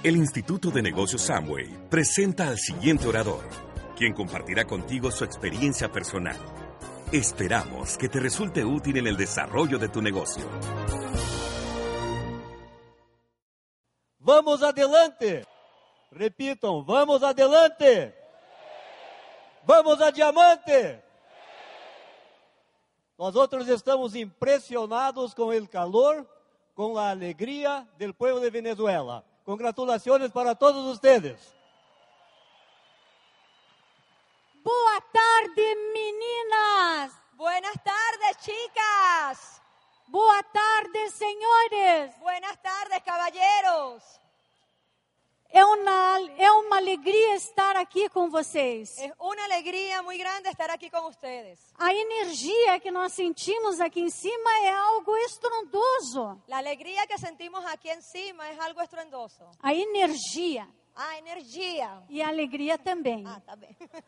El Instituto de Negocios Samway presenta al siguiente orador, quien compartirá contigo su experiencia personal. Esperamos que te resulte útil en el desarrollo de tu negocio. Vamos adelante. Repitam, vamos adelante. Vamos a diamante. Nós outros estamos impressionados com o calor, com a alegria do povo de Venezuela. Congratulações para todos vocês. Boa tarde, meninas. Buenas tardes, chicas. Boa tarde, senhores. Buenas tardes, caballeros. É uma, é uma alegria estar aqui com vocês. Es una alegría muy grande estar aquí con ustedes. A energia que nós sentimos aqui em cima é algo estrondoso. La alegría que sentimos aquí encima es algo estruendoso. A energia Ah, energía. e a alegria também. Ah, está bien.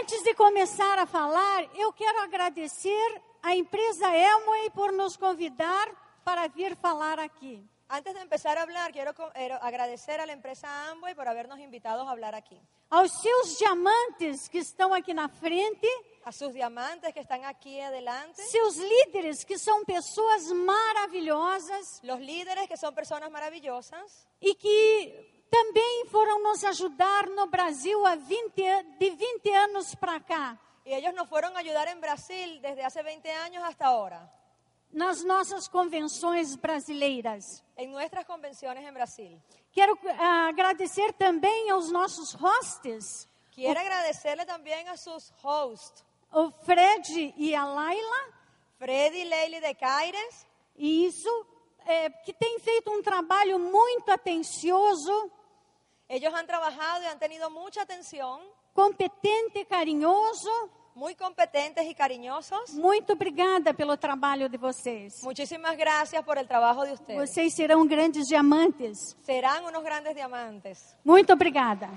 Antes de começar a falar, eu quero agradecer à empresa Elway por nos convidar para vir falar aqui. Antes de empezar a hablar, quiero co- eh, agradecer a la empresa Amway por habernos invitado a hablar aquí. Aos seus diamantes que estão aqui na frente, A sus diamantes que están aquí adelante. seus líderes que são pessoas maravilhosas Los líderes que son personas maravillosas e que também foram nos ajudar no Brasil há 20, a- de 20 anos para cá, y ellos nos fueron a ayudar en Brasil desde hace 20 años hasta ahora, nas nossas convenções brasileiras. en nuestras convenciones en Brasil. Quero ah, agradecer também aos nossos hosts, Quiero agradecerle también a sus hosts, o Fred e a Laila, Freddy y Leili de Caires, e isso é, que tem feito um trabalho muito atencioso, Ellos han trabajado y han tenido mucha atención, competente, carinhoso. Muy competentes y cariñosos. Muito obrigada pelo trabalho de vocês. Muchísimas gracias por el trabajo de ustedes. Vocês serão grandes diamantes. Serán unos grandes diamantes. Muito obrigada.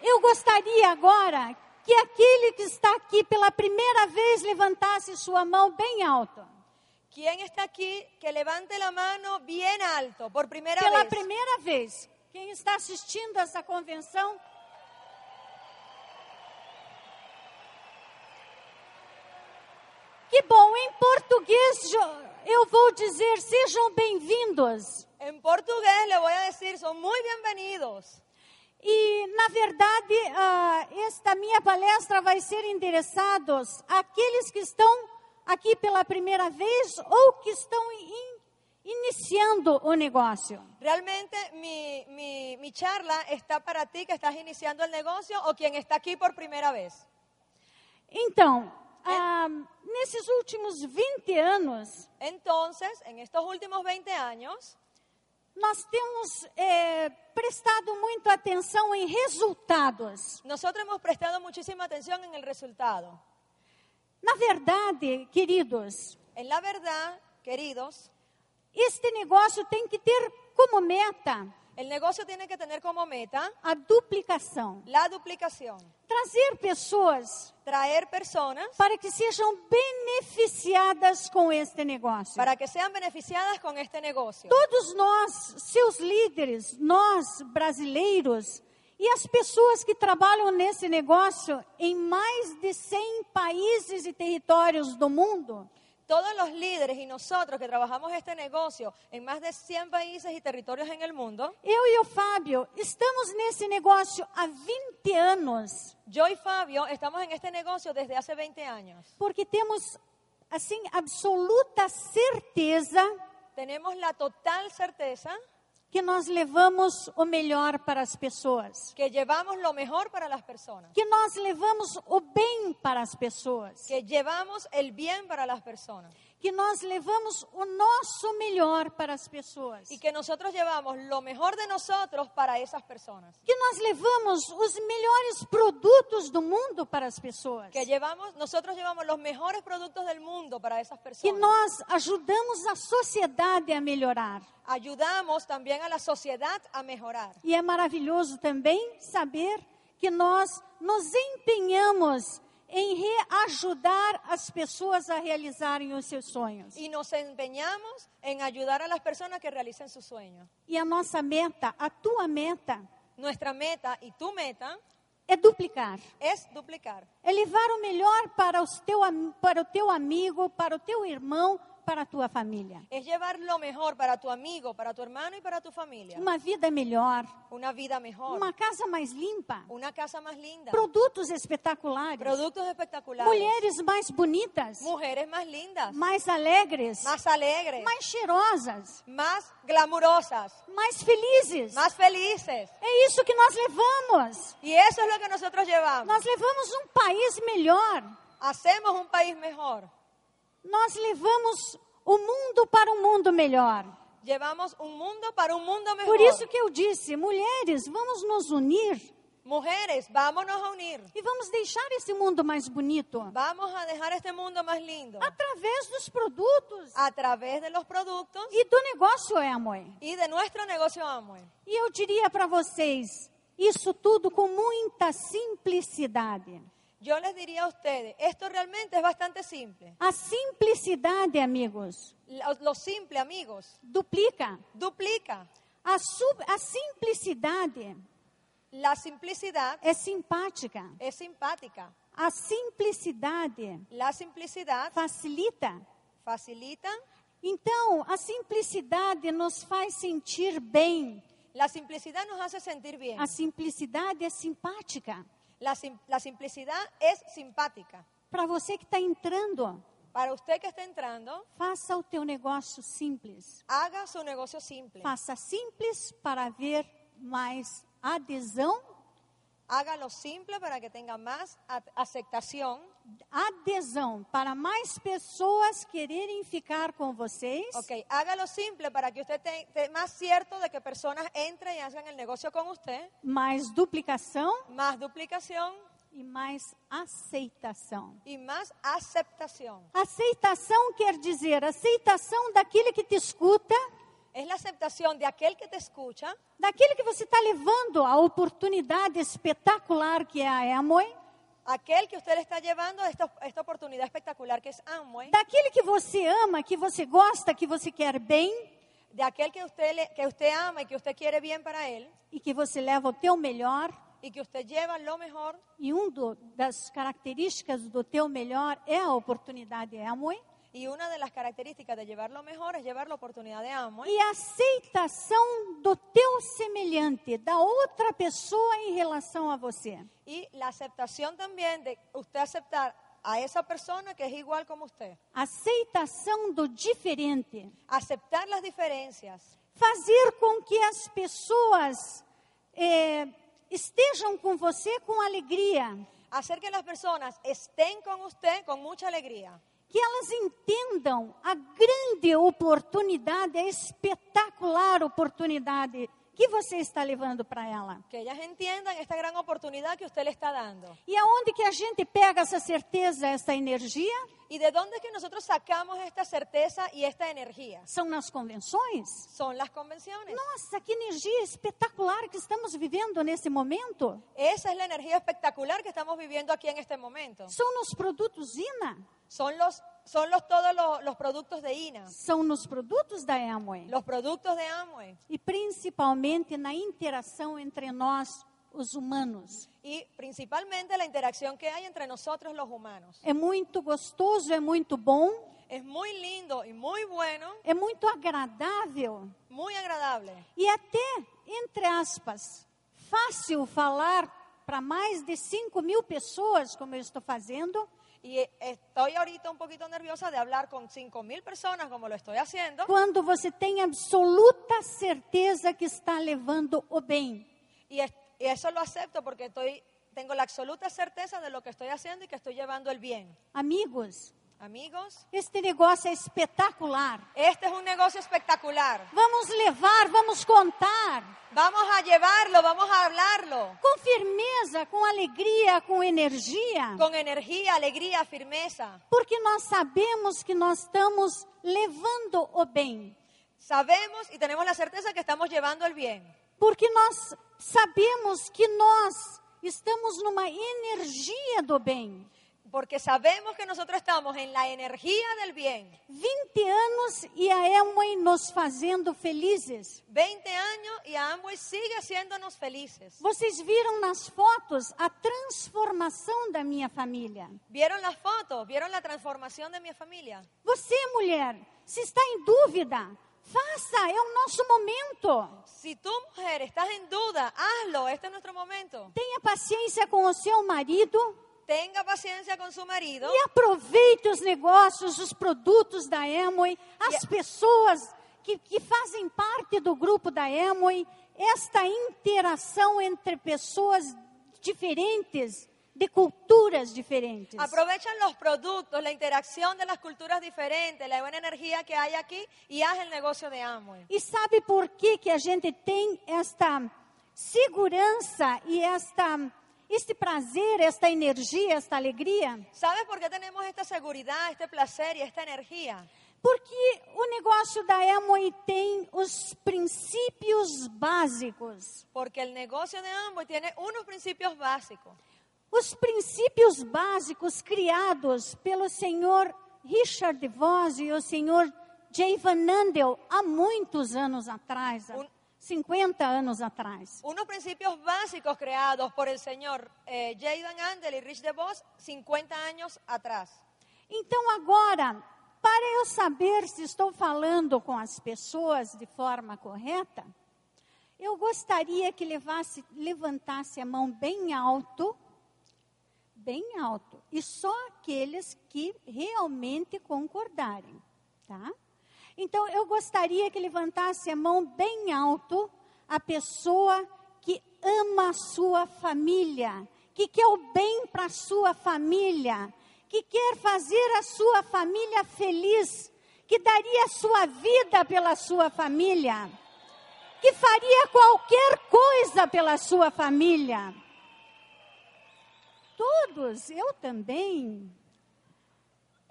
Eu gostaria agora que aquele que está aqui pela primeira vez levantasse sua mão bem alto. ¿Quién está aquí que levante la mano bien alto por primera Pela vez? primeira vez. Quem está assistindo essa convenção? Que bom, em português eu vou dizer sejam bem-vindos. En portugués le voy a decir, son muy bienvenidos. E, na verdade, ah, esta minha palestra vai ser endereçados àqueles que estão aqui pela primeira vez ou que estão in- iniciando o negócio. Realmente mi, mi, mi charla está para ti que estás iniciando el negocio o quien está aquí por primera vez. Então, ah, nesses últimos 20 anos, Entonces, en estos últimos 20 años, nós temos eh, prestado muito atenção em resultados. nosotros hemos prestado muchísima atención en el resultado. Na verdade, queridos, En la verdad, queridos, este negócio tem que ter como meta el negocio tiene que tener como meta a duplicação. la duplicación. Trazer pessoas Traer personas para que sejam beneficiadas com este negócio. para que sean beneficiadas con este negocio. Todos nós, seus líderes, nós brasileiros e as pessoas que trabalham nesse negócio em mais de 100 países e territórios do mundo, Todos los líderes y nosotros que trabajamos este negocio en más de 100 países y territorios en el mundo, eu e o Fábio estamos nesse negócio há 20 anos, yo y Fabio estamos en este negocio desde hace 20 años. porque temos assim absoluta certeza Tenemos la total certeza que nós levamos o melhor para as pessoas. que llevamos lo mejor para las personas, que nós levamos o bem para as pessoas, que llevamos el bien para las personas que nós levamos o nosso melhor para as pessoas, y que nosotros llevamos lo mejor de nosotros para esas personas, que nós levamos os melhores produtos do mundo para as pessoas, que llevamos nosotros llevamos los mejores productos del mundo para esas que personas. nós ajudamos a sociedade a melhorar. Ayudamos también a la sociedad a mejorar. E é maravilhoso também saber que nós nos empenhamos em reajudar as pessoas a realizarem os seus sonhos. y nos empeñamos en ayudar a las personas que realicen sus sueños. E a nossa meta, a tua meta, Nuestra meta y tu meta é duplicar. es duplicar. É levar o melhor para, os teu, para o teu amigo, para o teu irmão, para a tua família. Es llevar lo mejor para tu amigo, para tu hermano y para tu familia. Uma vida melhor, Una vida mejor, uma casa mais limpa, una casa más linda, produtos espetaculares, productos espectaculares, mulheres mais bonitas, mujeres más lindas, mais alegres, más alegres, mais cheirosas, más glamurosas, mais felizes. más felices. É isso que nós levamos. Y eso es lo que nosotros llevamos. Nós levamos um país melhor. Hacemos un país mejor. Nós levamos o mundo para um mundo melhor. Llevamos un mundo para un mundo mejor. Por isso que eu disse, mulheres, vamos nos unir Mujeres, vámonos a unir. e vamos deixar esse mundo mais bonito Vamos a dejar este mundo más lindo através dos produtos a través de los productos e do negócio Amway. y de nuestro negocio Amway. E eu diria para vocês, isso tudo com muita simplicidade. Yo les diría a ustedes, esto realmente es bastante simple. A simplicidade, amigos, Lo, lo simple, amigos, duplica. duplica. A, sub- a simplicidade La simplicidad é simpática. es simpática. A simplicidade La simplicidad facilita. facilita. Então, a simplicidade nos faz sentir bem. La simplicidad nos hace sentir bien. A simplicidade é simpática. La, sim- la simplicidad es simpática. Para você que está entrando, Para usted que está entrando, faça o teu negócio simples. haga su negocio simple. Faça simples para ver mais adesão, Hágalo simple para que tenga más a- aceptación. Adesão para mais pessoas quererem ficar com vocês. Ok, hágalo simple para que usted esté más cierto de que personas entren y hagan el negocio con usted. mais duplicação Más duplicación e mais aceitação. y más aceptación. Aceitação quer dizer aceitação daquele que te escuta, Es la aceptación de aquel que te escucha, daquele que você está levando a oportunidade espetacular que é a Amway, aquel que usted le está llevando a esta, esta oportunidad espectacular que es Amway, daquele que você ama, que você gosta, que você quer bem de aquel que usted, le- que usted ama y que usted quiere bien para él e que você leva o teu melhor. y que usted lleva lo mejor. E um do, das características do teu melhor é a oportunidade Amway. Y una de las características de llevar lo mejor es llevar la oportunidad de Amway. E a aceitação do teu semelhante, da outra pessoa em relação a você. Y la aceptación también de usted aceptar a esa persona que es igual como usted. Aceitação do diferente. Aceptar las diferencias. Fazer com que as pessoas eh, estejam com você com alegria. Hacer que las personas estén con usted con mucha alegría. Que elas entendam a grande oportunidade, a espetacular oportunidade que você está levando para ela. Que ellas entiendan esta gran oportunidad que le está dando. E aonde que a gente pega essa certeza, essa energia? ¿Y de es que nosotros sacamos esta certeza y esta energía? São nas convenções? Son las convenciones. Nossa, que energia espetacular que estamos vivendo nesse momento. Esa es la energía espectacular que estamos viviendo aquí en este momento. São nos produtos INA, Son los, son los todos los, los productos de INA, são nos produtos da Amway. los productos de Amway. E principalmente na interação entre nós, os humanos. y principalmente la interacción que hay entre nosotros los humanos. É muito gostoso, é muito bom, Es muy lindo y muy bueno, é muito agradável muy agradable. E até, entre aspas, fácil falar para mais de 5 mil pessoas, como eu estou fazendo, y estoy ahorita un poquito nerviosa de hablar con 5 mil personas como lo estoy haciendo quando você tem absoluta certeza que está levando o bem. y, es- y eso lo acepto porque estoy, tengo la absoluta certeza de lo que estoy haciendo y que estoy llevando el bien. Amigos, Amigos, este negócio é espetacular. este es un negocio espectacular. Vamos levar, vamos contar Vamos a llevarlo, vamos a hablarlo com firmeza, com alegria, com energia, con energía, alegría, firmeza. porque nós sabemos que nós estamos levando o bem. Sabemos y tenemos la certeza que estamos llevando el bien. Porque nós sabemos que nós estamos numa energia do bem. Porque sabemos que nosotros estamos en la energía del bien. 20 anos e a Amway nos fazendo felizes. 20 años y Amway sigue haciéndonos felices. Vocês viram nas fotos a transformação da minha família. ¿Vieron las fotos? ¿Vieron la transformación de mi familia? Você, mulher, se está em dúvida, faça, é o nosso momento. Si tú, mujer, estás en duda, hazlo. Este es nuestro momento. Tenha paciência com o seu marido Tenga paciencia con su marido e aproveite os negócios, os produtos da Amway, as pessoas que, que fazem parte do grupo da Amway, esta interação entre pessoas diferentes, de culturas diferentes. Aprovechan los productos, la interacción de las culturas diferentes, la buena energía que hay aquí y haz el negocio de Amway. E sabe por que, que a gente tem esta segurança e esta, este prazer, esta energia, esta alegria? ¿Sabes por qué tenemos esta seguridad, este placer y esta energía? Porque o negócio da Amway tem os princípios básicos. Porque el negocio de Amway tiene unos principios básicos. Os princípios básicos criados pelo senhor Richard DeVos e o senhor Jay Van Andel há muitos anos atrás, Un- 50 anos atrás. Unos principios básicos creados por el señor eh, Jayden Andel y Rich DeVos 50 años atrás. Então agora, para eu saber se estou falando com as pessoas de forma correta, eu gostaria que levasse, levantasse a mão bem alto, bem alto, e só aqueles que realmente concordarem, tá? Então eu gostaria que levantasse a mão bem alto a pessoa que ama a sua família, que quer o bem para a sua família, que quer fazer a sua família feliz, que daria a sua vida pela sua família, que faria qualquer coisa pela sua família. Todos, eu também.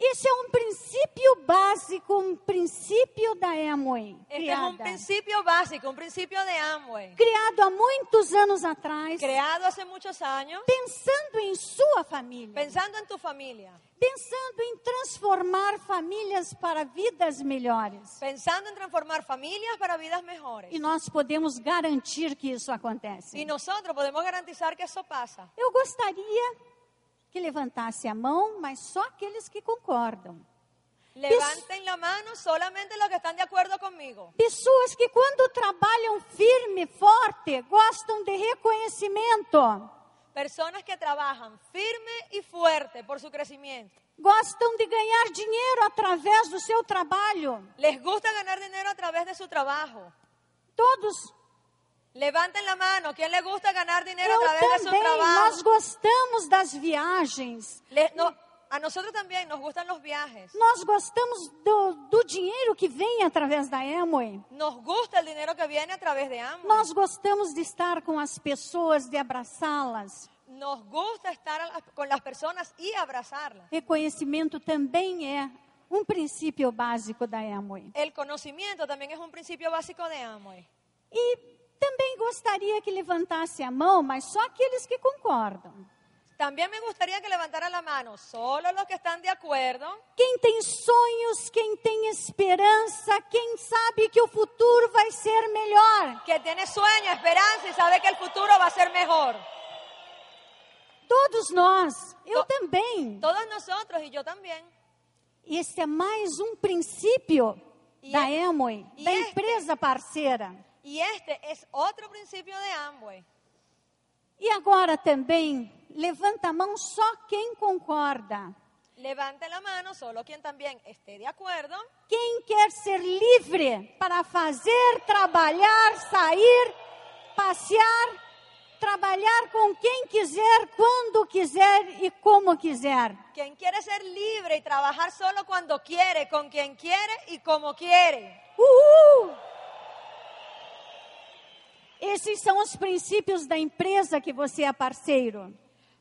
Esse é um princípio básico, um princípio da Amway, Este es un criada, principio básico, un principio de Amway, criado há muitos anos atrás, creado hace muchos años, pensando em sua família, pensando en tu familia, pensando em transformar famílias para vidas melhores. pensando en transformar familias para vidas mejores. E nós podemos garantir que isso acontece. nosotros podemos garantizar que eso pasa. Eu gostaria que levantasse a mão, mas só aqueles que concordam. Levanten la mano solamente los que están de acuerdo conmigo. Pessoas que, quando trabalham firme, forte, gostam de reconhecimento, Personas que trabajan firme y fuerte por su crecimiento. gostam de ganhar dinheiro através do seu trabalho. Les gusta ganar dinero a través de su trabajo. Todos, Levanten la mano. ¿Quién le gusta ganar dinero a eu través de su também, trabajo? nós gostamos das viagens. Le- no, a nosotros también nos gustan los viajes. Nós gostamos do, do dinheiro que vem através da Amway. Nos gusta el dinero que viene a través de Amway. Nós gostamos de estar com as pessoas, de abraçá-las. Nos gusta estar a las- con las personas y abrazarlas. Reconhecimento também é um princípio básico da Amway. El conocimiento también es un principio básico de Amway. E também gostaria que levantasse a mão, mas só aqueles que concordam. También me gustaría que levantara la mano solo los que están de acuerdo, Quem tem sonhos, quem tem esperança, quem sabe que o futuro vai ser melhor. que tiene sueño, esperanza y sabe que el futuro va a ser mejor. Todos nós, eu To- também. Todos nosotros y yo también. Esse é mais um princípio E da é- Amway, e da este- empresa parceira. Y este es otro principio de Amway. E agora também, levanta a mão só quem concorda. Levante la mano solo quien también esté de acuerdo, Quem quer ser livre para fazer, trabalhar, sair, passear, trabalhar com quem quiser, quando quiser e como quiser. quien quiere ser libre y trabajar solo cuando quiere, con quien quiere y como quiere. Uhul! Esses são os princípios da empresa que você é parceiro.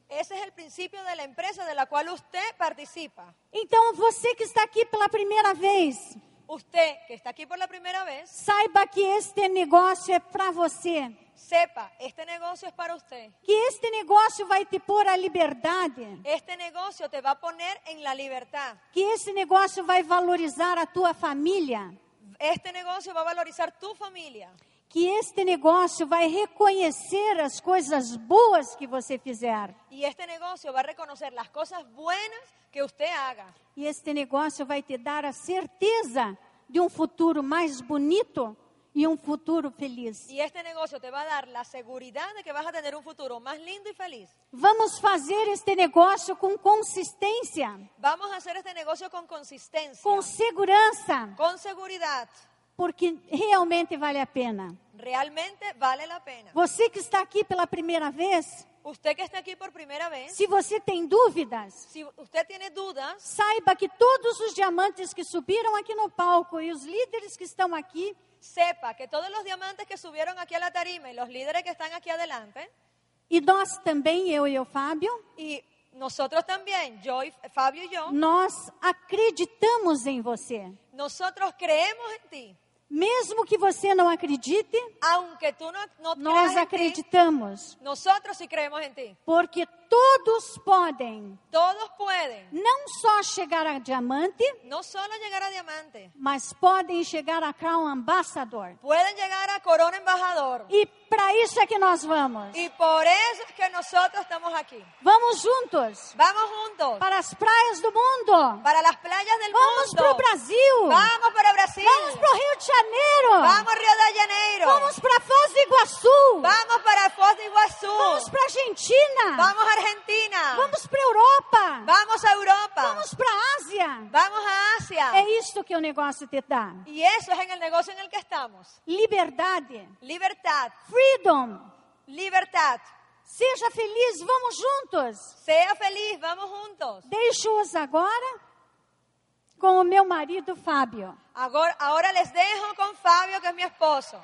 Ese es el principio de la empresa la cual usted participa. Então, você que está aqui pela primeira vez, Usted que está aquí por la primera vez, saiba que este negócio é para você. sepa, este negocio es para usted. que este negócio vai te pôr a liberdade, Este negocio te va a poner en la libertad. que esse negócio vai valorizar a tua família, Este negocio va a valorizar tu familia. Que este negócio vai reconhecer as coisas boas que você fizer. Y este negocio va a reconocer las cosas buenas que usted haga. E este negócio vai te dar a certeza de um futuro mais bonito e um futuro feliz. Y este negocio te va a dar la seguridad de que vas a tener un futuro más lindo y feliz. Vamos fazer este negócio com consistência, Vamos a hacer este negocio con consistencia, com segurança, con seguridad. Porque realmente vale a pena. Realmente vale la pena. Você que está aqui pela primeira vez, Usted que está aquí por primera vez, se você tem dúvidas, si usted tiene dudas, saiba que todos os diamantes que subiram aqui no palco e os líderes que estão aqui sepa que todos los diamantes que subieron aquí a la tarima y los líderes que están aquí adelante, e nós também, eu e o Fábio, y nosotros también, yo y Fabio y yo, nós acreditamos em você. nosotros creemos en ti. Mesmo que você não acredite, Aunque tú no, no nós creas en ti, acreditamos, nosotros sí creemos en ti. porque todos podem Todos pueden não só chegar a diamante, no solo llegar a diamante, mas podem chegar a Crown Ambassador. pueden llegar a corona embajador. E para isso é que nós vamos. Y por eso es que nosotros estamos aquí. Vamos juntos Vamos juntos para as praias do mundo. para las playas del Vamos para o mundo. Brasil. Vamos para Brasil. Vamos para o Rio de Janeiro. Vamos a Río de Janeiro. Vamos para Foz do Iguaçu. Vamos para Foz do Iguazú. Vamos para Argentina. Vamos a Argentina. Vamos para Europa. Vamos a Europa. Vamos para Ásia. Vamos a Asia. É isto que o negócio te dá. Es en el negocio en el que estamos. Liberdade, Libertad, freedom. libertad. Seja feliz, vamos juntos. Sea feliz, vamos juntos. Deixo-os agora com o meu marido Fábio. Ahora, ahora les dejo con Fabio, que es mi esposo.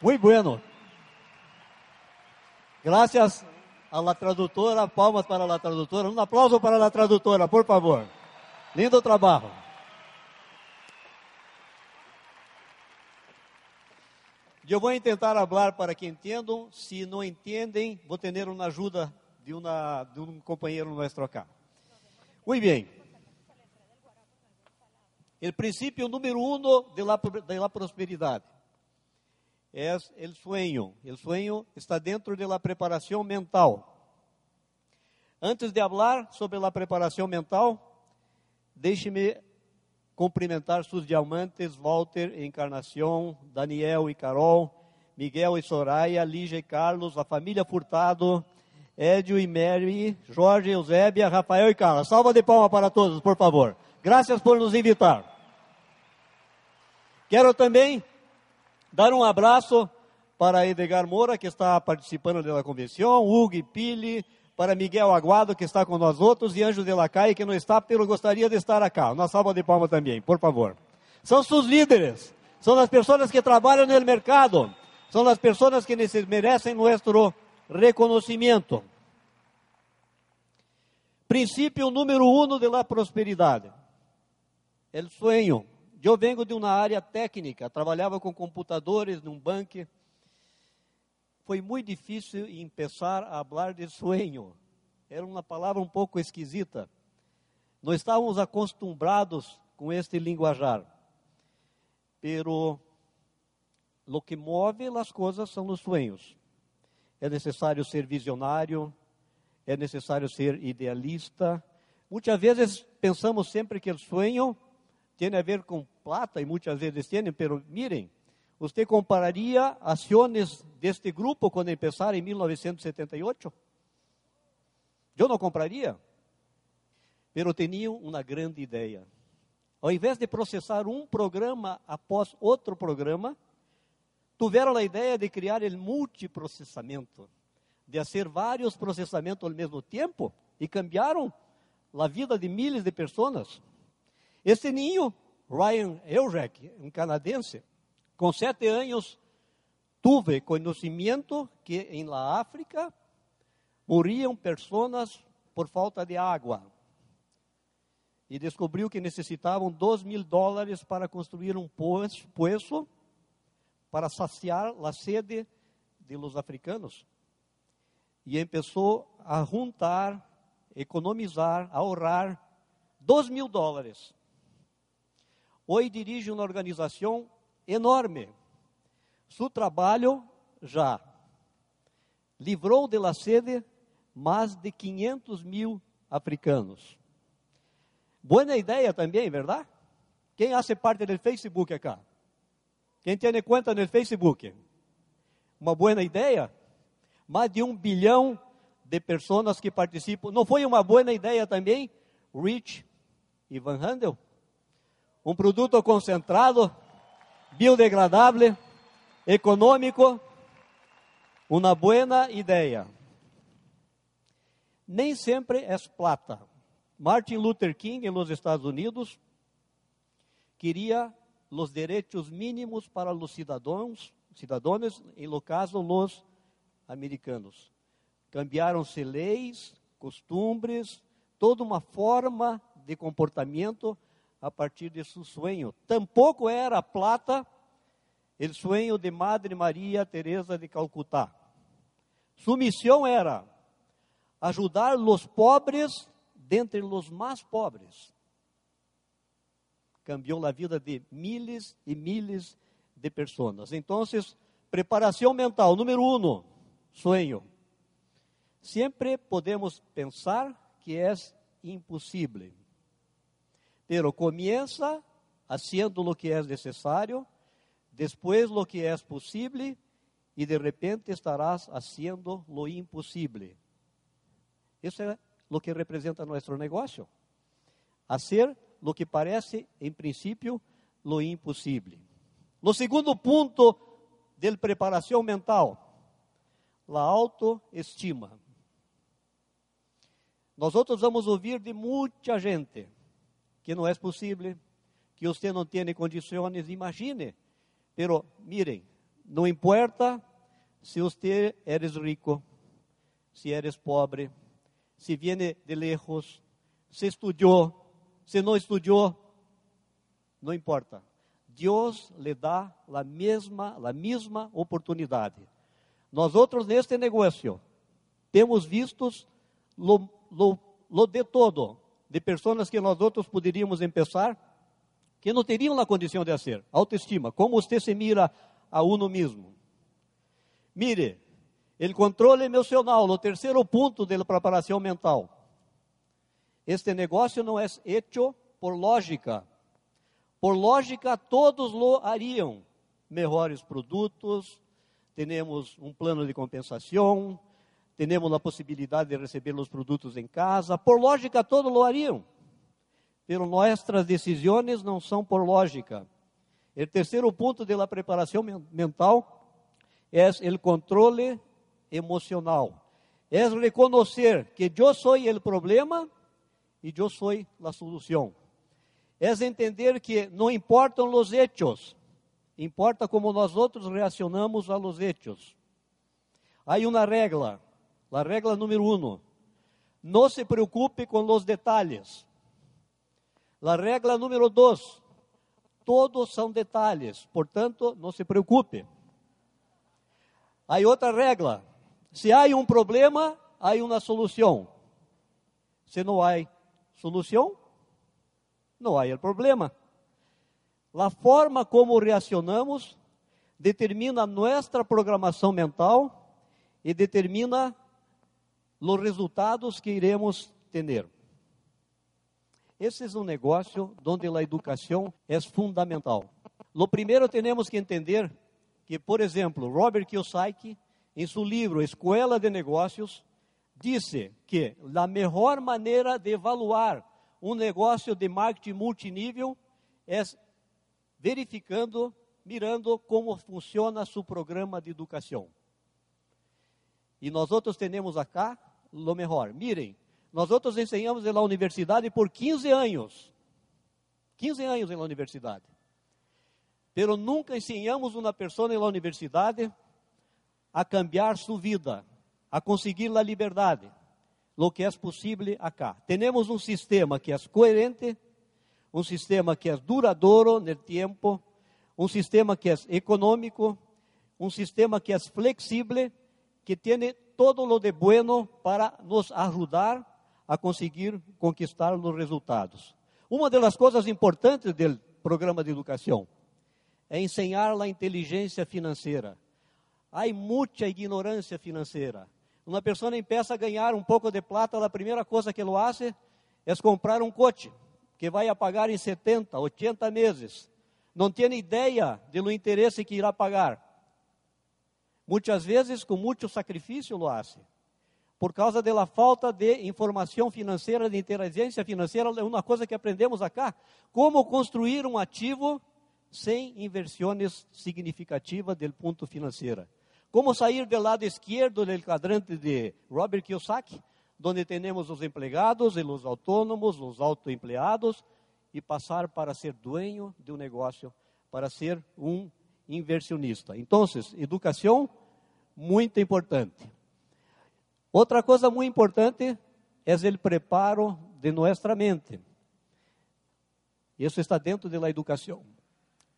Muy bueno. Gracias a la tradutora, palmas para la tradutora. Un aplauso para la tradutora, por favor. Lindo trabajo. Eu vou tentar falar para que entendam. Se não entendem, vou ter uma ajuda de, de um companheiro nosso acá. Muito bem. O princípio número um de la prosperidade é o sueño. O sueño está dentro de la preparação mental. Antes de falar sobre a preparação mental, deixe-me cumprimentar seus diamantes, Walter, Encarnação, Daniel e Carol, Miguel e Soraya, Lígia e Carlos, a família Furtado, Edio e Mary, Jorge, Eusébia, Rafael e Carla. Salva de palma para todos, por favor. Graças por nos invitar. Quero também dar um abraço para Edgar Moura, que está participando da convenção, Hugo Pili, para Miguel Aguado, que está com nós outros, e Anjo de Lacai, que não está, porque gostaria de estar aqui. Uma salva de palmas também, por favor. São seus líderes, são as pessoas que trabalham no mercado, são as pessoas que merecem nosso reconhecimento. Princípio número um de la prosperidade. El sueño. Eu venho de uma área técnica, trabalhava com computadores num banco. Foi muito difícil começar a falar de sueño. Era uma palavra um pouco esquisita. Não estávamos acostumados com este linguajar. Pero lo que move as coisas são os sueños. É necessário ser visionário, é necessário ser idealista. Muitas vezes pensamos sempre que o sueño tem a ver com plata e muitas vezes tem, pero miren, você compararia ações deste grupo quando começaram em 1978? Eu não compraria, pero tinham uma grande ideia. Ao invés de processar um programa após outro programa, tiveram a ideia de criar o multiprocessamento, de fazer vários processamentos ao mesmo tempo e cambiaram a vida de milhares de pessoas. Esse ninho, Ryan Elrek, um canadense, com sete anos, tuve conhecimento que em la África morriam pessoas por falta de água. E descobriu que necessitavam dois mil dólares para construir um poço para saciar a sede de los africanos. E começou a juntar, economizar, ahorrar dois mil dólares. Hoje dirige uma organização enorme. Seu trabalho já livrou de la sede mais de 500 mil africanos. Boa ideia também, verdade? Quem faz parte do Facebook acá? Quem tem conta no Facebook? Uma boa ideia? Mais de um bilhão de pessoas que participam. Não foi uma boa ideia também? Rich e Van Handel? Um produto concentrado, biodegradável, econômico, uma boa ideia. Nem sempre é plata. Martin Luther King, nos Estados Unidos, queria os direitos mínimos para os cidadãos, cidadãos, em lo caso, os americanos. Cambiaram-se leis, costumes, toda uma forma de comportamento a partir de seu sonho. Tampouco era plata o sonho de Madre Maria Teresa de Calcutá. Sua missão era ajudar os pobres dentre os mais pobres. Cambiou a vida de miles e miles de pessoas. Então, preparação mental, número um, sonho. Sempre podemos pensar que é impossível, pero comienza haciendo lo que é necessário, depois lo que é possível e de repente estarás haciendo lo impossível. Isso é o que representa nosso negócio. Hacer lo que parece, em princípio, lo impossível. No segundo ponto de preparação mental, a autoestima. Nós outros vamos ouvir de muita gente que não é possível, que você não tem condições, imagine. Pero, miren, não importa se você eres rico, se eres pobre, se viene de lejos, se estudou, se não estudou, não importa. Deus lhe dá a mesma, a mesma oportunidade. Nós outros neste negócio temos vistos lo, lo, lo de todo de pessoas que nós outros poderíamos empezar que não teriam a condição de fazer. Autoestima, como você se mira a uno mesmo. Mire, o controle emocional, o terceiro ponto da preparação mental. Este negócio não é hecho por lógica. Por lógica, todos lo hariam. Melhores produtos, temos um plano de compensação, temos a possibilidade de receber os produtos em casa. Por lógica, todos lo hariam. Pero nossas decisões não são por lógica. O terceiro ponto da preparação mental é o controle emocional. É reconhecer que eu sou o problema e eu sou a solução. É entender que não importam os hechos, importa como nós outros reacionamos a los hechos. Há uma regra, a regra número um: não se preocupe com os detalhes. A regra número dois: todos são detalhes, portanto, não se preocupe. Há outra regra: se há um problema, há uma solução. Se não há solução, não há problema. A forma como reacionamos determina nossa programação mental e determina os resultados que iremos ter. Esse é um negócio onde a educação é fundamental. Lo primeiro temos que entender que, por exemplo, Robert Kiyosaki, em seu livro Escola de Negócios, disse que a melhor maneira de evaluar um negócio de marketing multinível é verificando, mirando como funciona seu programa de educação. E nós outros temos acá lo melhor. Mirem, nós outros ensinamos na universidade por 15 anos. 15 anos na universidade. Pero nunca ensinamos uma pessoa na universidade a cambiar sua vida, a conseguir a liberdade, lo que é possível acá. Temos um sistema que é coerente, um sistema que é duradouro no tempo, um sistema que é econômico, um sistema que é flexível, que tem todo lo de bueno para nos ajudar a conseguir conquistar os resultados. Uma das coisas importantes do programa de educação é ensinar a inteligência financeira. Há muita ignorância financeira. Uma pessoa empieza a ganhar um pouco de plata, a primeira coisa que ele faz é comprar um coche que vai pagar em 70, 80 meses. Não tem ideia do interesse que irá pagar. Muitas vezes, com muito sacrifício, lo hace. Por causa da falta de informação financeira, de inteligência financeira, é uma coisa que aprendemos acá. Como construir um ativo sem inversões significativas do ponto financeiro. Como sair do lado esquerdo do quadrante de Robert Kiyosaki, onde temos os empregados e os autônomos, os autoempleados, e passar para ser dueño de um negócio, para ser um inversionista. Então, educação muito importante. Outra coisa muito importante é o preparo de nossa mente. Isso está dentro da educação.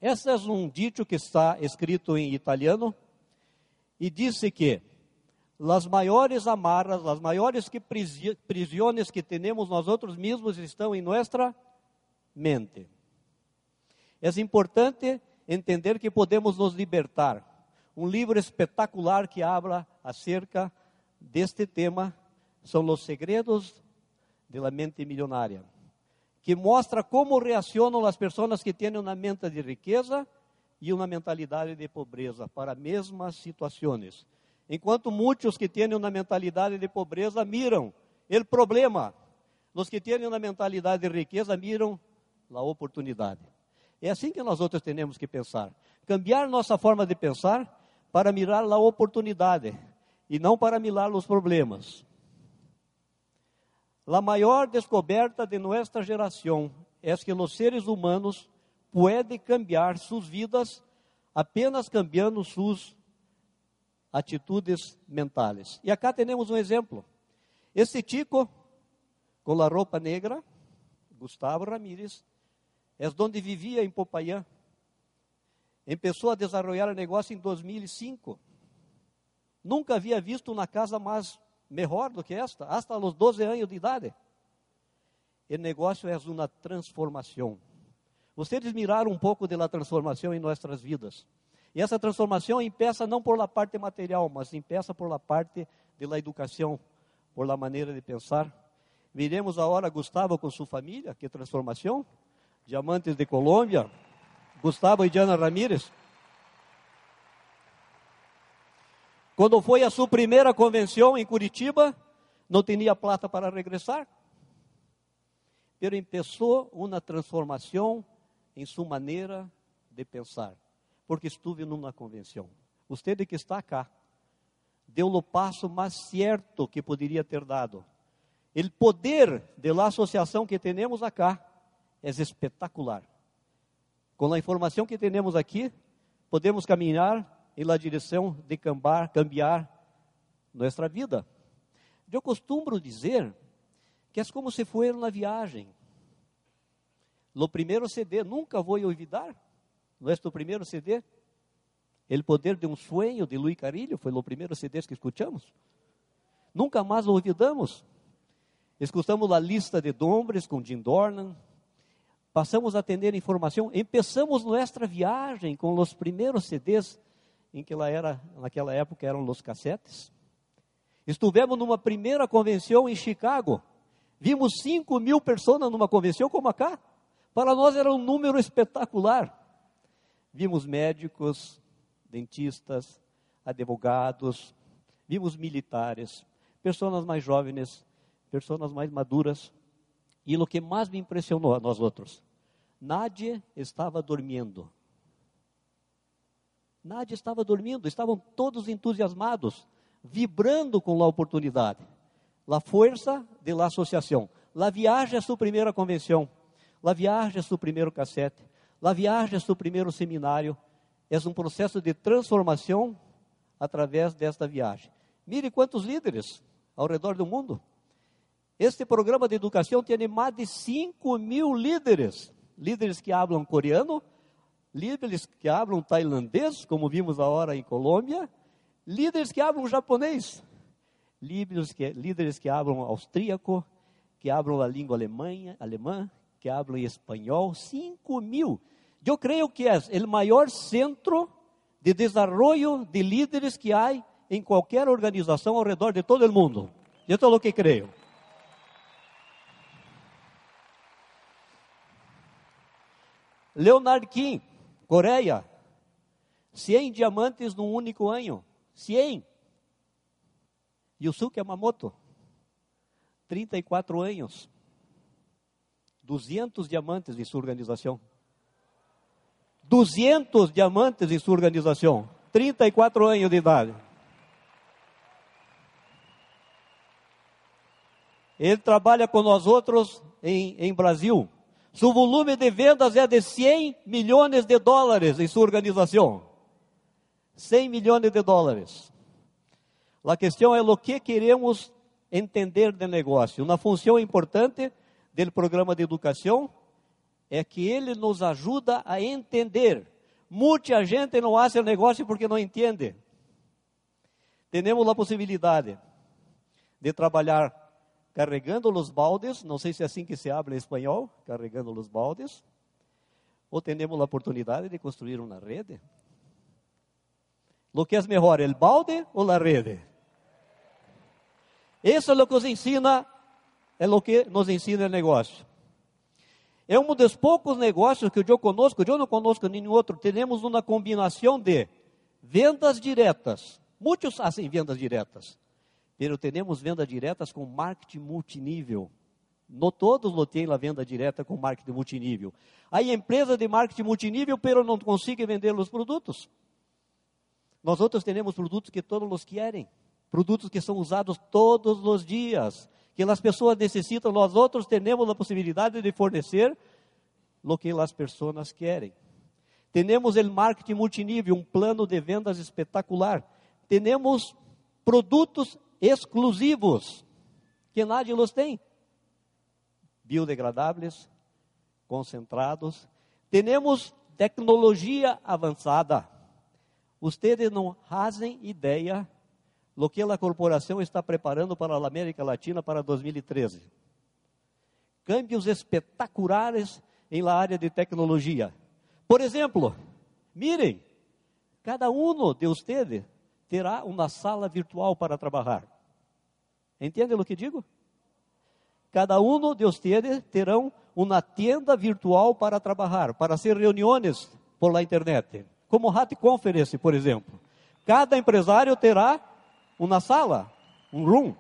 Esse é um dito que está escrito em italiano e disse que as maiores amarras, as maiores que prisiones que temos nós outros mesmos estão em nossa mente. É importante entender que podemos nos libertar. Um livro espetacular que habla acerca deste tema são os segredos da mente milionária, que mostra como reacionam as pessoas que têm uma mente de riqueza e uma mentalidade de pobreza para as mesmas situações. Enquanto muitos que têm uma mentalidade de pobreza miram o problema, os que têm uma mentalidade de riqueza miram a oportunidade. É assim que nós outros temos que pensar. Cambiar nossa forma de pensar para mirar a oportunidade e não para mirar os problemas. A maior descoberta de nossa geração é que os seres humanos podem cambiar suas vidas apenas cambiando suas atitudes mentais. E acá temos um exemplo. Esse tico, com a roupa negra, Gustavo Ramírez, é onde vivia em Popayán. Começou a desenvolver o negócio em 2005. Nunca havia visto uma casa mais melhor do que esta, hasta os 12 anos de idade. O negócio é uma transformação. Vocês miraram um pouco da transformação em nossas vidas. E essa transformação empieza não por la parte material, mas empieza por la parte de la educação, por la maneira de pensar. Viremos agora Gustavo com sua família, que transformação. Diamantes de Colômbia, Gustavo e Diana Ramírez. Quando foi a sua primeira convenção em Curitiba, não tinha plata para regressar. Pero começou uma transformação em sua maneira de pensar, porque estive numa convenção. Você que está cá, deu o passo mais certo que poderia ter dado. O poder da associação que temos acá é espetacular. Com a informação que temos aqui, podemos caminhar em la direção de cambiar, cambiar nossa vida. Eu costumo dizer que é como se fosse uma viagem. No primeiro CD, nunca vou olvidar, nosso primeiro CD, El Poder de um Sueño, de Luiz Carilho, foi o primeiro CD que escutamos. Nunca mais olvidamos. Escutamos a lista de Dombres com Jim Dornan, passamos a atender informação, começamos nossa viagem com os primeiros CDs, em que ela era, naquela época eram os cassetes. Estivemos numa primeira convenção em Chicago, vimos 5 mil pessoas numa convenção como acá, para nós era um número espetacular. Vimos médicos, dentistas, advogados, vimos militares, pessoas mais jovens, pessoas mais maduras, e o que mais me impressionou a nós outros, Nádia estava dormindo. Nádia estava dormindo, estavam todos entusiasmados, vibrando com a oportunidade. La força de la associação. La viagem a sua primeira convenção. La viagem a seu primeiro cassete. La viagem a seu primeiro seminário. É um processo de transformação através desta viagem. Mire quantos líderes ao redor do mundo este programa de educação tem mais de 5 mil líderes, líderes que falam coreano, líderes que hablam tailandês, como vimos agora em Colômbia, líderes que hablam japonês, líderes que, líderes que hablam austríaco, que hablam a língua alemã, alemã, que hablam espanhol, 5 mil. Eu creio que é o maior centro de desenvolvimento de líderes que há em qualquer organização ao redor de todo o mundo. Isso é o que creio. Leonard Kim, Coreia, 100 diamantes num único ano. 100. Yusuke Yamamoto, 34 anos. 200 diamantes em sua organização. 200 diamantes em sua organização. 34 anos de idade. Ele trabalha com nós outros em, em Brasil. Seu volume de vendas é de 100 milhões de dólares em sua organização. 100 milhões de dólares. A questão é o que queremos entender de negócio. Uma função importante do programa de educação é que ele nos ajuda a entender. Muita gente não faz negócio porque não entende. Temos a possibilidade de trabalhar carregando os baldes, não sei se é assim que se habla em espanhol, carregando os baldes, ou temos a oportunidade de construir uma rede. O que é melhor, o balde ou a rede? Isso é o que nos ensina, é o que nos ensina o negócio. É um dos poucos negócios que eu conosco, eu não conosco nenhum outro, temos uma combinação de vendas diretas. Muitos fazem vendas diretas, mas temos vendas diretas com marketing multinível. No todos lo tem a venda direta com marketing multinível. Há empresa de marketing multinível, pero não conseguem vender os produtos. Nós outros temos produtos que todos os querem produtos que são usados todos os dias, que as pessoas necessitam, nós outros temos a possibilidade de fornecer o que as pessoas querem. Temos o marketing multinível, um plano de vendas espetacular. Temos produtos exclusivos que nadie los tem. Biodegradáveis, concentrados. Temos tecnologia avançada. Vocês não fazem ideia lo que a corporação está preparando para a América Latina para 2013. Câmbios espetaculares em la área de tecnologia. Por exemplo, mirem, cada um de vocês terá uma sala virtual para trabalhar. Entendem o que digo? Cada um de vocês terão uma tenda virtual para trabalhar, para hacer reuniões por la internet, como Hat Conference, por exemplo. Cada empresário terá uma sala, um room.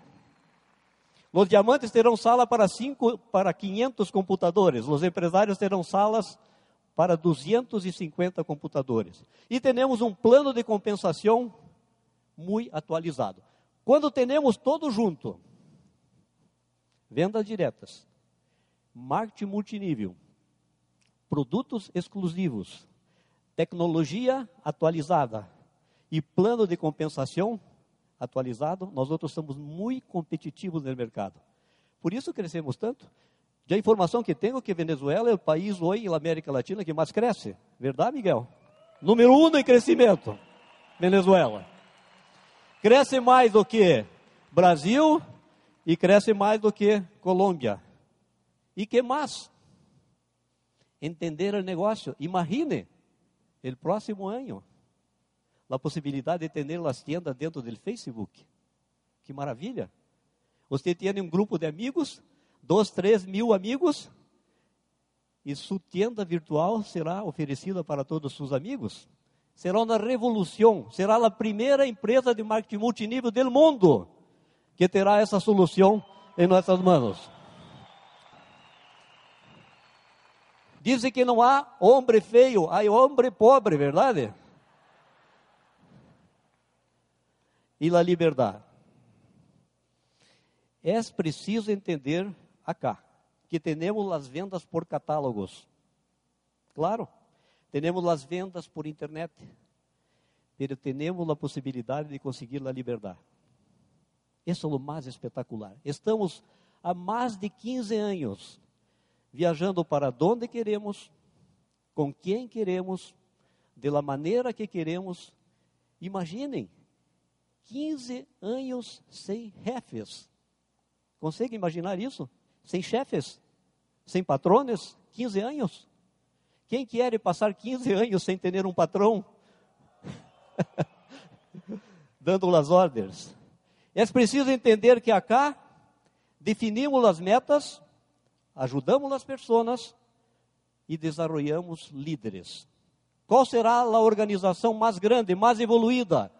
Os diamantes terão sala para, cinco, para 500 computadores. Os empresários terão salas para 250 computadores. E temos um plano de compensação muito atualizado. Quando temos todo junto, vendas diretas, marketing multinível, produtos exclusivos, tecnologia atualizada e plano de compensação, atualizado, nós outros somos muito competitivos no mercado. Por isso crescemos tanto. De a informação que tenho que Venezuela é o país hoje na América Latina que mais cresce. Verdade, Miguel? Número um em crescimento, Venezuela. Cresce mais do que Brasil e cresce mais do que Colômbia. E que mais? Entender o negócio. Imagine, o próximo ano, a possibilidade de ter as tiendas dentro do Facebook. Que maravilha! Você tem um grupo de amigos, dois, três mil amigos, e sua tenda virtual será oferecida para todos os seus amigos. Será uma revolução, será a primeira empresa de marketing multinível do mundo que terá essa solução em nossas mãos. Dizem que não há homem feio, há homem pobre, verdade? e a liberdade. É preciso entender acá que temos as vendas por catálogos. Claro, temos as vendas por internet, mas temos a possibilidade de conseguir a liberdade. Isso é o mais espetacular. Estamos há mais de 15 anos viajando para onde queremos, com quem queremos de la maneira que queremos. Imaginem, 15 anos sem chefes. Consegue imaginar isso? Sem chefes? Sem patrones? 15 anos? Quem quer passar 15 anos sem ter um patrão? Dando as ordens. É preciso entender que acá definimos as metas, ajudamos as pessoas e desenvolvemos líderes. Qual será a organização mais grande, mais evoluída,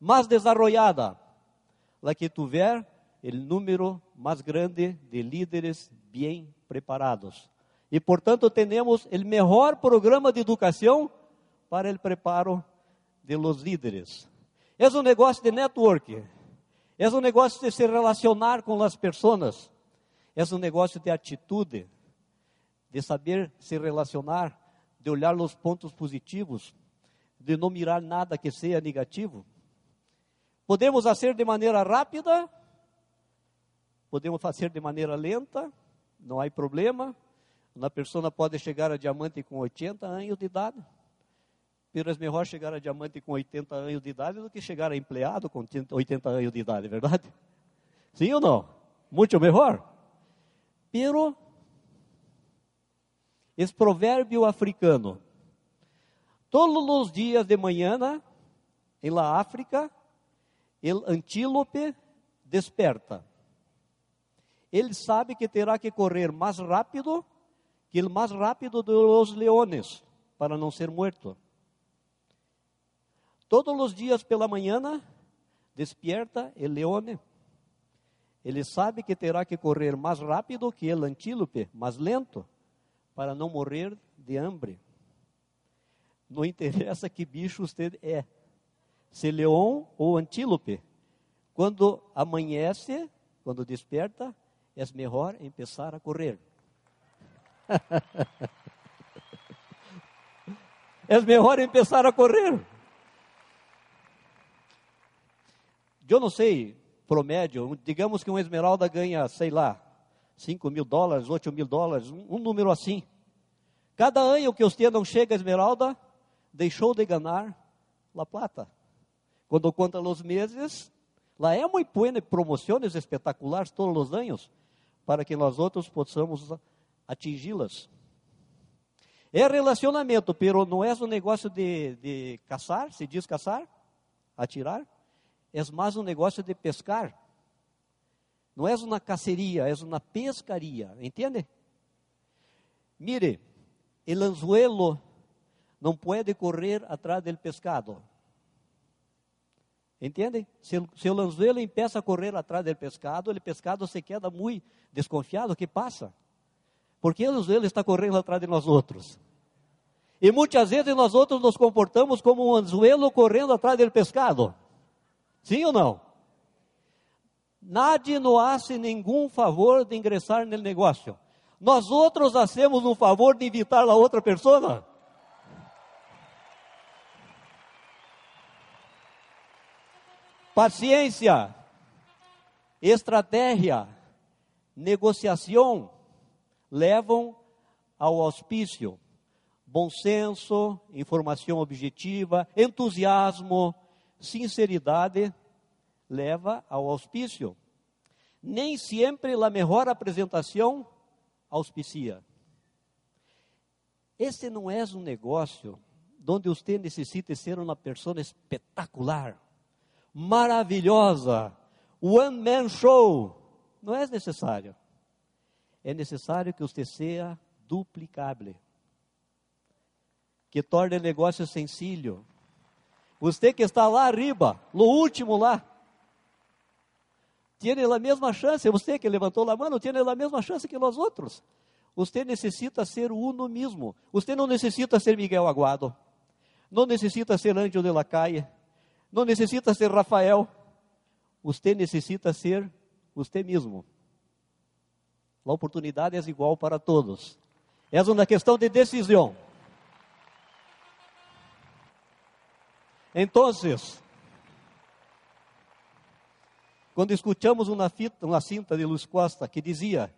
mais desarrollada? La que tiver o número mais grande de líderes bem preparados. E, portanto, temos o melhor programa de educação para o preparo de los líderes. É um negócio de network, é um negócio de se relacionar com as pessoas, é um negócio de atitude, de saber se relacionar, de olhar os pontos positivos, de não mirar nada que seja negativo. Podemos fazer de maneira rápida, podemos fazer de maneira lenta, não há problema. Uma pessoa pode chegar a diamante com 80 anos de idade. Pero é melhor chegar a diamante com 80 anos de idade do que chegar a empleado com 80 anos de idade, verdade? Sim ou não? Muito melhor. Pero, esse provérbio africano, todos os dias de manhã, em la África, o antílope desperta. Ele sabe que terá que correr mais rápido que o mais rápido dos leones para não ser morto. Todos os dias pela manhã, despierta o leone. Ele sabe que terá que correr mais rápido que o antílope, mais lento, para não morrer de hambre. Não interessa que bicho você é, se leão ou antílope. Quando amanhece, quando desperta, é melhor começar a correr. É melhor começar a correr. Eu não sei, promédio, digamos que um esmeralda ganha, sei lá, 5 mil dólares, 8 mil dólares, um, um número assim. Cada ano que você não chega a esmeralda, deixou de ganhar la plata. Quando conta os meses, lá é muito buena promoções espetaculares todos os anos, para que nós outros possamos atingi-las. É relacionamento, pero não é um negócio de, de caçar, se diz caçar, atirar é mais um negócio de pescar. Não é uma caceria, é uma pescaria, entende? Mire, el anzuelo não pode correr atrás do pescado. Entende? Se, se o anzuelo empieza a correr atrás do pescado, o pescado se queda muito desconfiado, que passa? Porque o anzuelo está correndo atrás de nós outros. E muitas vezes nós outros nos comportamos como um anzuelo correndo atrás do pescado. Sim ou não? Nadie nos hace nenhum favor de ingressar no negócio. Nós outros hacemos um favor de invitar a outra pessoa. Paciência, estratégia, negociação levam ao auspício. Bom senso, informação objetiva, entusiasmo, sinceridade leva ao auspício. Nem sempre a melhor apresentação auspicia. Este não é um negócio onde você necessita ser uma pessoa espetacular, maravilhosa, one man show. Não é necessário. É necessário que você seja duplicável, que torne o negócio sencillo, você que está lá arriba, no último lá, tem a mesma chance, você que levantou a mão, tem a mesma chance que nós outros. Você necessita ser uno mesmo. Você não necessita ser Miguel Aguado. Não necessita ser Ângelo de la Calle. Não necessita ser Rafael. Você necessita ser você mesmo. A oportunidade é igual para todos. É uma questão de decisão. Então, quando escutamos uma, fita, uma cinta de Luiz Costa que dizia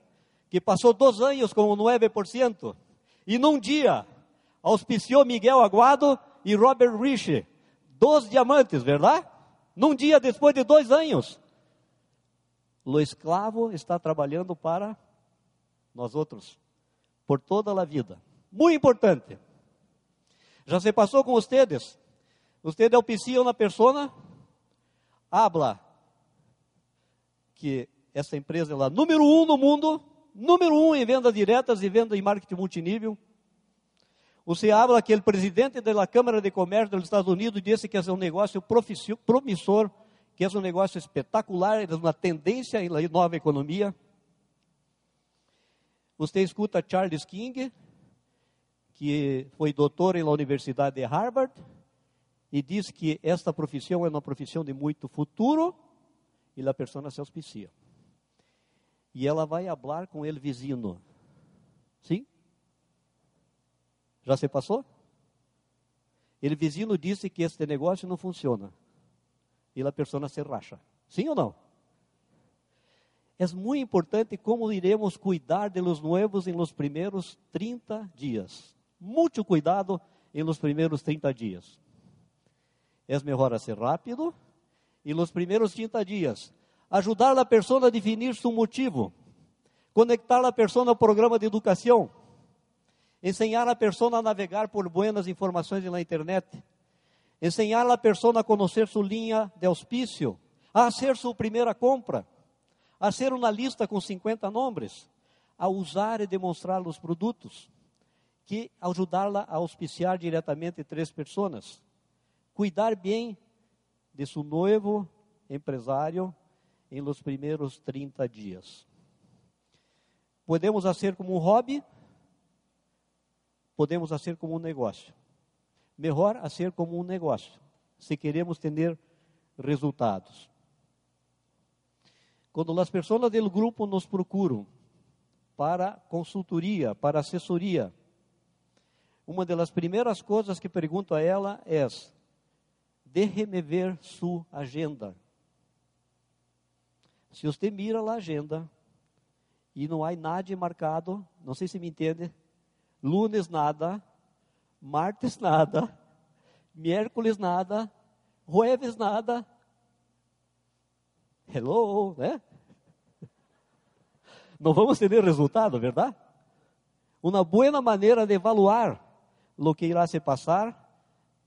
que passou dois anos com 9% e num dia auspiciou Miguel Aguado e Robert Rich, dos diamantes, verdade? Num dia depois de dois anos. O escravo está trabalhando para nós outros, por toda a vida. Muito importante. Já se passou com ustedes? Ustedes auspiciam na persona, habla que essa empresa é lá número um no mundo, número um em vendas diretas e venda em marketing multinível. Você habla que o presidente da Câmara de Comércio dos Estados Unidos disse que é um negócio promissor, que é um negócio espetacular, é uma tendência na nova economia. Você escuta Charles King, que foi doutor na Universidade de Harvard, e diz que esta profissão é uma profissão de muito futuro, e a pessoa se auspicia. E ela vai falar com ele vizinho. Sim? Já se passou? Ele vizinho disse que este negócio não funciona. E a pessoa se racha. Sim ou não? É muito importante como iremos cuidar de los nuevos em los primeiros 30 dias. Muito cuidado em los primeiros 30 dias. É melhor ser rápido e nos primeiros 30 dias. Ajudar a pessoa a definir seu motivo, conectar a pessoa ao programa de educação, ensinar a pessoa a navegar por buenas informações na internet, ensinar a pessoa a conhecer sua linha de auspício, a fazer sua primeira compra, a ser uma lista com 50 nomes, a usar e demonstrar os produtos, que ajudá-la a auspiciar diretamente três pessoas, cuidar bem de seu noivo empresário em los primeiros 30 dias. Podemos fazer como um hobby, podemos fazer como um negócio. Melhor fazer como um negócio, se queremos ter resultados. Quando as pessoas do grupo nos procuram para consultoria, para assessoria, uma das primeiras coisas que pergunto a ela é: déjeme ver sua agenda. Se você mira a agenda e não há nada marcado, não sei se me entende, lunes nada, martes nada, miércoles nada, jueves nada. Hello, né? Não vamos ter resultado, verdade? Uma boa maneira de evaluar o que irá se passar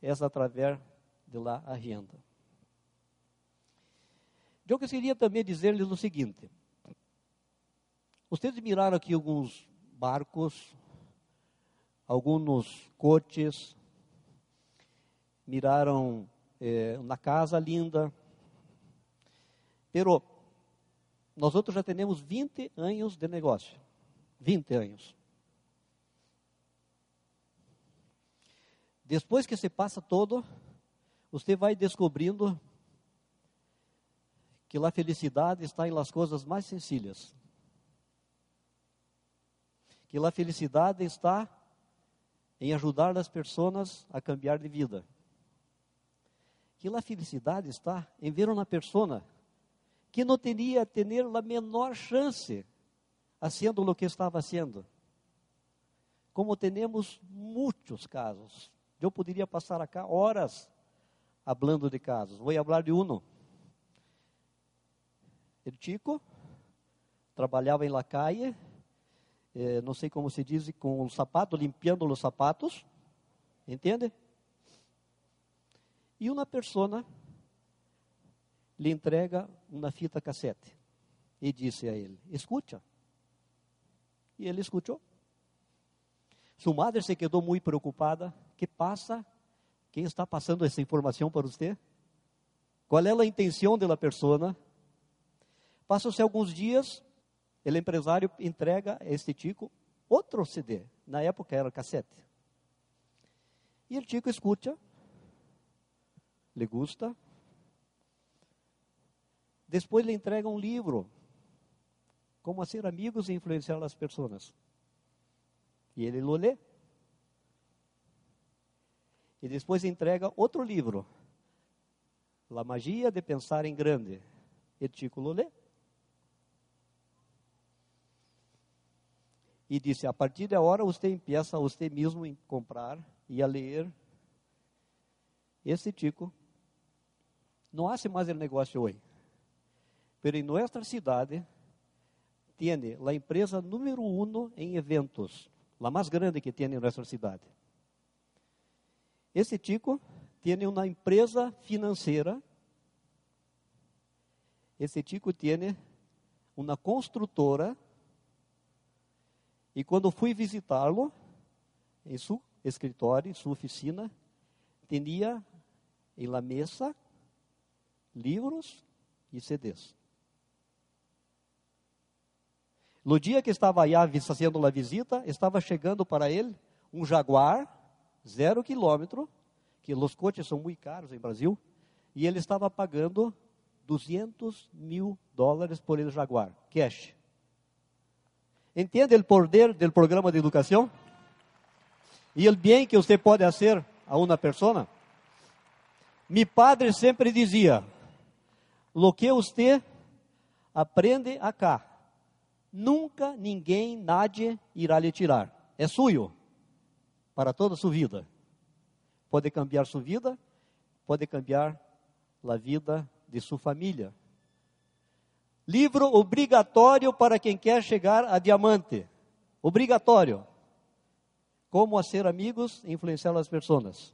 é através da agenda. Eu queria também dizer-lhes o seguinte: vocês miraram aqui alguns barcos, alguns coches, miraram eh, uma casa linda, pero nós outros já temos 20 anos de negócio, 20 anos. Depois que se passa todo, você vai descobrindo que a felicidade está em las coisas mais sencillas. Que a felicidade está em ajudar as pessoas a cambiar de vida. Que a felicidade está em ver uma pessoa que não teria ter a menor chance haciendo o que estava haciendo. Como temos muitos casos. Eu poderia passar acá horas falando de casos. Vou falar de um El Chico trabalhava em la calle, eh, não sei como se diz, com o sapato, limpiando os sapatos, entende? E uma pessoa lhe entrega uma fita cassete e disse a ele: Escuta. E ele escutou. Sua madre se quedou muito preocupada. Que passa? Quem está passando essa informação para você? Qual é a intenção da pessoa? Passam-se alguns dias, o empresário entrega a este Tico outro CD. Na época era cassete. E o Tico escuta, lhe gusta. Depois lhe entrega um livro, como ser amigos e influenciar as pessoas. E ele lo lê. E depois entrega outro livro, La Magia de Pensar em Grande. E Tico lê. e disse: A partir de agora você empieza você mesmo a comprar e a ler esse chico não hace mais o negócio hoje. Pero em nossa cidade, tiene a empresa número uno em eventos, a mais grande que tem em nossa cidade. Esse chico tem uma empresa financeira. Esse chico tem uma construtora. E quando fui visitá-lo, em seu escritório, em sua oficina, tinha em la mesa livros e CDs. No dia que estava aí fazendo a visita, estava chegando para ele um Jaguar, zero quilômetro, que os coches são muito caros em Brasil, e ele estava pagando 200 mil dólares por ele Jaguar, cash. Entende o poder do programa de educação? E o bem que você pode fazer a uma pessoa? Mi padre sempre dizia: lo que você aprende acá, nunca ninguém, nadie irá lhe tirar. É suyo para toda a sua vida. Pode cambiar sua vida, pode cambiar a vida de sua família. Livro obrigatório para quem quer chegar a diamante. Obrigatório. Como ser amigos e influenciar as pessoas.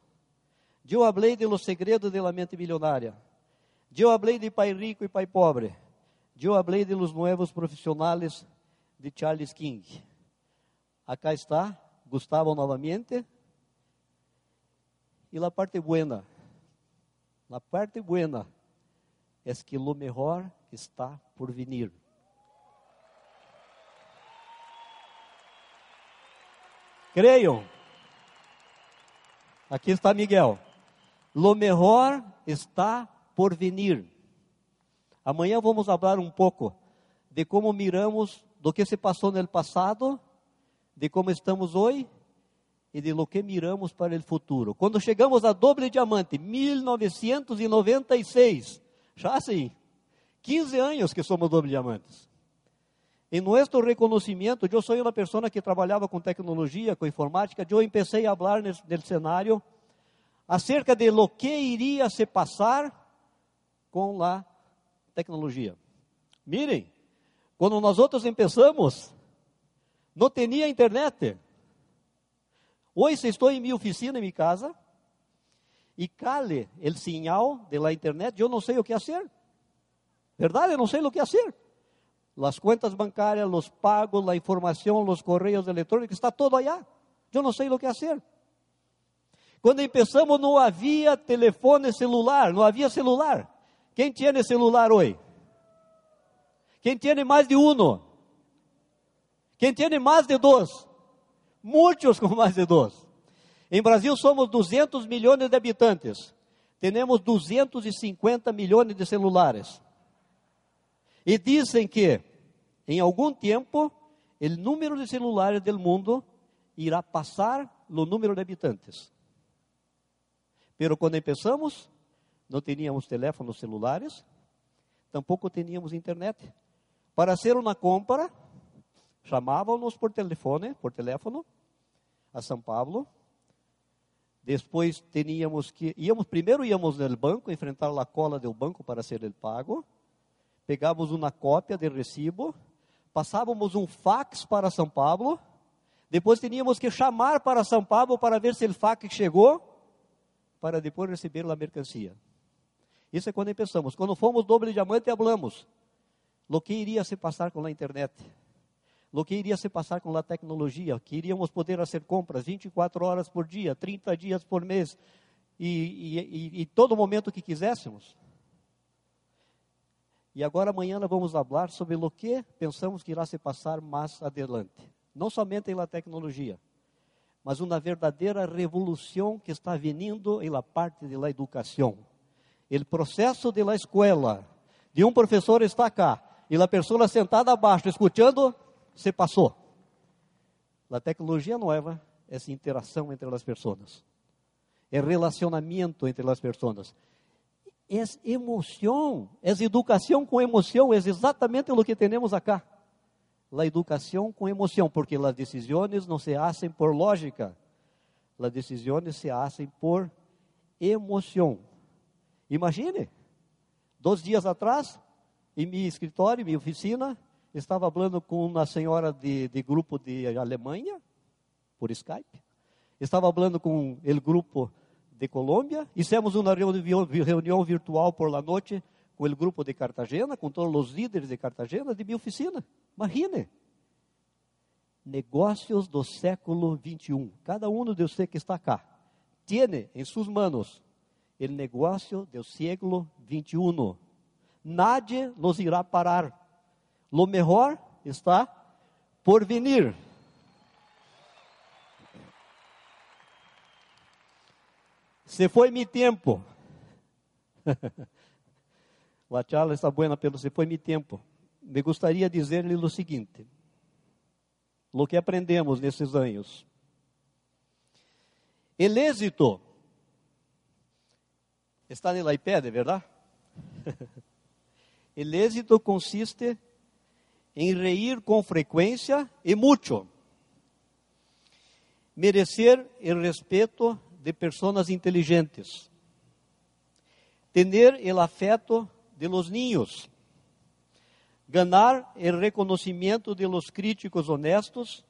Eu hablei de los segredos de la mente milionária. Eu hablei de pai rico e pai pobre. Eu hablei de los nuevos profissionais de Charles King. Acá está Gustavo novamente. E a parte buena, a parte buena é que lo mejor está por venir. Creiam. Aqui está Miguel. Lo mejor está por venir. Amanhã vamos falar um pouco de como miramos do que se passou no passado, de como estamos hoje e de lo que miramos para o futuro. Quando chegamos a doble diamante, 1996, já assim, 15 anos que somos doble diamantes. Em nosso reconhecimento, eu sou uma pessoa que trabalhava com tecnologia, com informática, eu comecei a falar no cenário acerca de lo que iria se passar com a tecnologia. Mirem, quando nós outros começamos, não tinha internet. Hoje estou em minha oficina, em minha casa, e cale o sinal de la internet, eu não sei o que fazer. Verdade, eu não sei o que fazer. As contas bancárias, os pagos, a informação, os correios eletrônicos, está todo allá. Eu não sei o que fazer. Quando começamos, não havia telefone celular, não havia celular. Quem tinha celular hoje? Quem tem mais de um? Quem tem mais de dois? Muitos com mais de dois. Em Brasil somos 200 milhões de habitantes. Temos 250 milhões de celulares. E dizem que, em algum tempo, o número de celulares do mundo irá passar no número de habitantes. Pero quando começamos, não tínhamos teléfonos celulares, tampouco tínhamos internet. Para fazer uma compra, chamávamos por telefone, por teléfono, a São Paulo. Depois teníamos que, íamos, primeiro íamos no banco, enfrentar a cola do banco para ser el pago. Pegávamos uma cópia de recibo, passávamos um fax para São Paulo. Depois teníamos que chamar para São Paulo para ver se o fax chegou para depois receber a mercancia. Isso é quando pensamos. Quando fomos doble diamante, hablamos. Lo que iria se passar com a internet. Lo que iria se passar com a tecnologia. Que iríamos poder fazer compras 24 horas por dia, 30 dias por mês. E, e, e, e todo momento que quiséssemos. E agora amanhã nós vamos falar sobre o que pensamos que irá se passar mais adelante. Não somente na tecnologia, mas uma verdadeira revolução que está vindo la parte de la educação. O processo de la escola, de um professor está cá, e a pessoa sentada abaixo, escutando, se passou. A tecnologia nova é essa interação entre as pessoas, é relacionamento entre as pessoas, é emoção, é educação com emoção, é exatamente o que temos acá la educação com emoção, porque as decisões não se hacen por lógica, as decisões se hacen por emoção. Imagine, dois dias atrás, em meu escritório, em minha oficina, estava falando com uma senhora de, de grupo de Alemanha, por Skype. Estava falando com o grupo de Colômbia. Fizemos uma reunião virtual por la noite com o grupo de Cartagena, com todos os líderes de Cartagena, de minha oficina. Imagine. Negócios do século 21. Cada um de vocês que está cá tem em suas manos o negócio do século 21. Nadie nos irá parar. Lo melhor está por vir. Se foi mi tempo. La charla está buena, pero se foi mi tempo. Me gostaria de dizer-lhe o seguinte: o que aprendemos nesses anos. O êxito está no iPad, verdade? o êxito consiste em reír com frequência e muito, merecer o respeito de pessoas inteligentes, tener el afeto de los niños, ganar el reconocimiento de los críticos honestos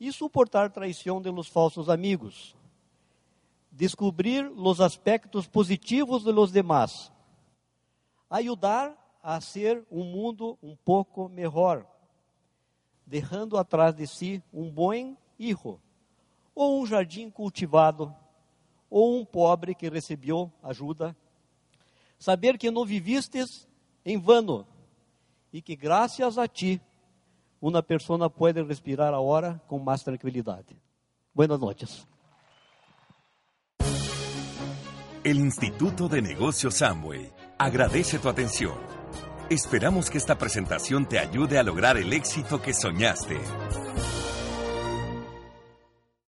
e suportar traição de los falsos amigos, descobrir los aspectos positivos de los demás, ayudar a ser um mundo um pouco melhor, deixando atrás de si um bom hijo, ou um jardim cultivado, ou um pobre que recebeu ajuda. Saber que não vivistes em vano e que graças a ti uma pessoa pode respirar agora com mais tranquilidade. Buenas noches. El Instituto de Negocios Amway agradece tu atención. Esperamos que esta presentación te ayude a lograr el éxito que soñaste.